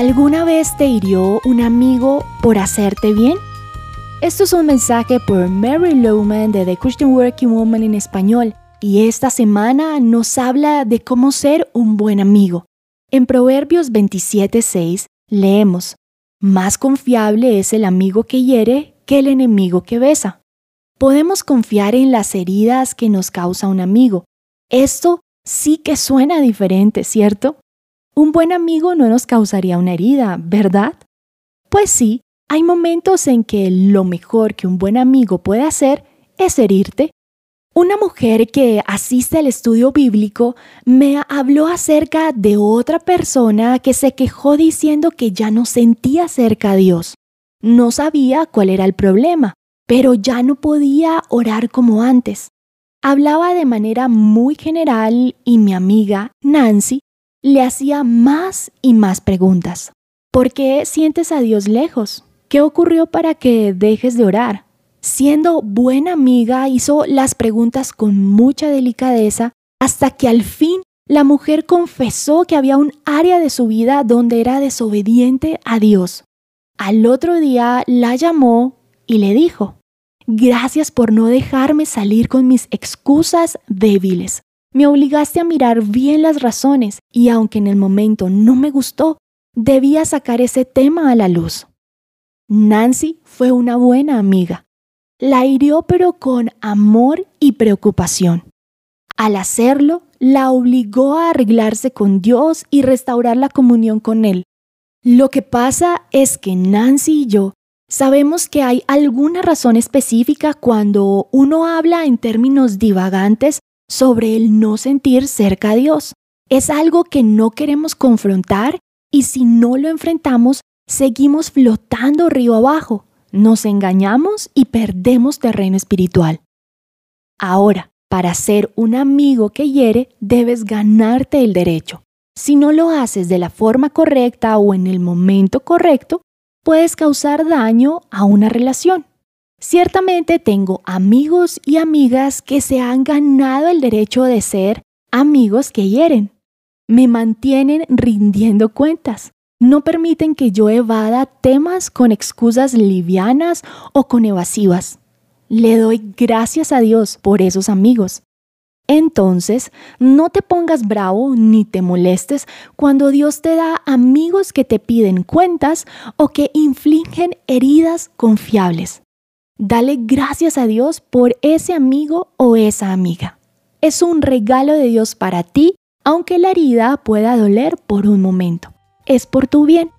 ¿Alguna vez te hirió un amigo por hacerte bien? Esto es un mensaje por Mary Lowman de The Christian Working Woman en español y esta semana nos habla de cómo ser un buen amigo. En Proverbios 27:6 leemos, Más confiable es el amigo que hiere que el enemigo que besa. Podemos confiar en las heridas que nos causa un amigo. Esto sí que suena diferente, ¿cierto? Un buen amigo no nos causaría una herida, ¿verdad? Pues sí, hay momentos en que lo mejor que un buen amigo puede hacer es herirte. Una mujer que asiste al estudio bíblico me habló acerca de otra persona que se quejó diciendo que ya no sentía cerca a Dios. No sabía cuál era el problema, pero ya no podía orar como antes. Hablaba de manera muy general y mi amiga, Nancy, le hacía más y más preguntas. ¿Por qué sientes a Dios lejos? ¿Qué ocurrió para que dejes de orar? Siendo buena amiga, hizo las preguntas con mucha delicadeza hasta que al fin la mujer confesó que había un área de su vida donde era desobediente a Dios. Al otro día la llamó y le dijo, Gracias por no dejarme salir con mis excusas débiles. Me obligaste a mirar bien las razones y aunque en el momento no me gustó, debía sacar ese tema a la luz. Nancy fue una buena amiga. La hirió pero con amor y preocupación. Al hacerlo, la obligó a arreglarse con Dios y restaurar la comunión con Él. Lo que pasa es que Nancy y yo sabemos que hay alguna razón específica cuando uno habla en términos divagantes sobre el no sentir cerca a Dios. Es algo que no queremos confrontar y si no lo enfrentamos, seguimos flotando río abajo, nos engañamos y perdemos terreno espiritual. Ahora, para ser un amigo que hiere, debes ganarte el derecho. Si no lo haces de la forma correcta o en el momento correcto, puedes causar daño a una relación. Ciertamente tengo amigos y amigas que se han ganado el derecho de ser amigos que hieren. Me mantienen rindiendo cuentas. No permiten que yo evada temas con excusas livianas o con evasivas. Le doy gracias a Dios por esos amigos. Entonces, no te pongas bravo ni te molestes cuando Dios te da amigos que te piden cuentas o que infligen heridas confiables. Dale gracias a Dios por ese amigo o esa amiga. Es un regalo de Dios para ti, aunque la herida pueda doler por un momento. Es por tu bien.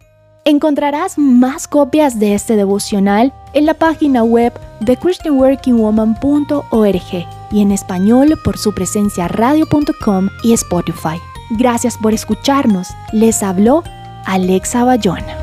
Encontrarás más copias de este devocional en la página web de christianworkingwoman.org y en español por su presencia radio.com y Spotify. Gracias por escucharnos. Les habló Alexa Bayona.